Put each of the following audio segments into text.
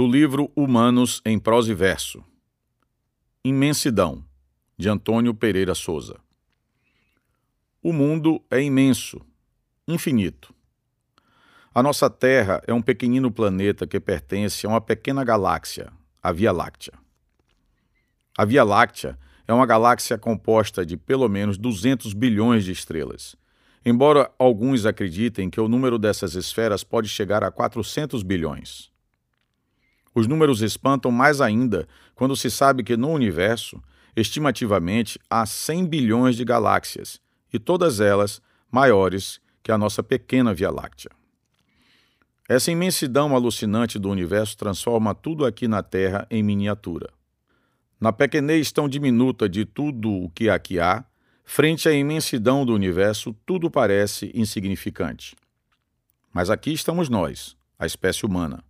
livro Humanos em Prosa e Verso. Imensidão, de Antônio Pereira Souza. O mundo é imenso, infinito. A nossa Terra é um pequenino planeta que pertence a uma pequena galáxia, a Via Láctea. A Via Láctea é uma galáxia composta de pelo menos 200 bilhões de estrelas. Embora alguns acreditem que o número dessas esferas pode chegar a 400 bilhões. Os números espantam mais ainda quando se sabe que no universo, estimativamente, há 100 bilhões de galáxias, e todas elas maiores que a nossa pequena Via Láctea. Essa imensidão alucinante do universo transforma tudo aqui na Terra em miniatura. Na pequenez tão diminuta de tudo o que aqui há, frente à imensidão do universo, tudo parece insignificante. Mas aqui estamos nós, a espécie humana.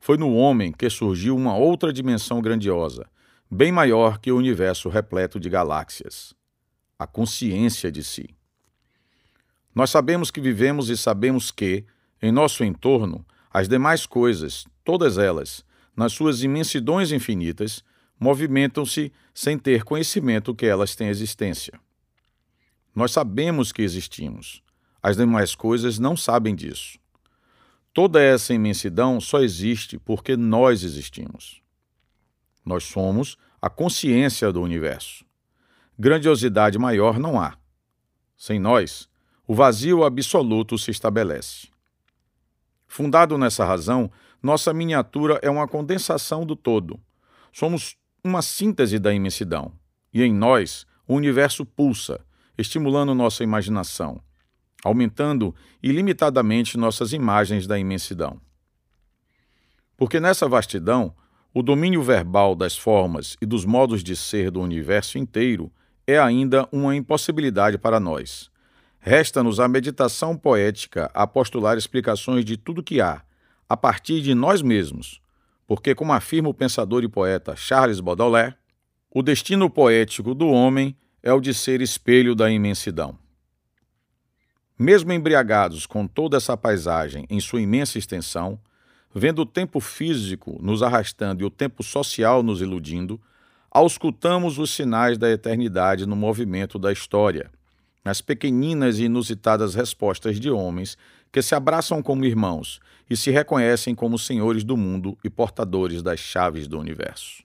Foi no homem que surgiu uma outra dimensão grandiosa, bem maior que o universo repleto de galáxias a consciência de si. Nós sabemos que vivemos e sabemos que, em nosso entorno, as demais coisas, todas elas, nas suas imensidões infinitas, movimentam-se sem ter conhecimento que elas têm existência. Nós sabemos que existimos. As demais coisas não sabem disso. Toda essa imensidão só existe porque nós existimos. Nós somos a consciência do universo. Grandiosidade maior não há. Sem nós, o vazio absoluto se estabelece. Fundado nessa razão, nossa miniatura é uma condensação do todo. Somos uma síntese da imensidão. E em nós, o universo pulsa, estimulando nossa imaginação aumentando ilimitadamente nossas imagens da imensidão. Porque nessa vastidão, o domínio verbal das formas e dos modos de ser do universo inteiro é ainda uma impossibilidade para nós. Resta-nos a meditação poética a postular explicações de tudo que há, a partir de nós mesmos, porque, como afirma o pensador e poeta Charles Baudelaire, o destino poético do homem é o de ser espelho da imensidão. Mesmo embriagados com toda essa paisagem em sua imensa extensão, vendo o tempo físico nos arrastando e o tempo social nos iludindo, auscultamos os sinais da eternidade no movimento da história, nas pequeninas e inusitadas respostas de homens que se abraçam como irmãos e se reconhecem como senhores do mundo e portadores das chaves do universo.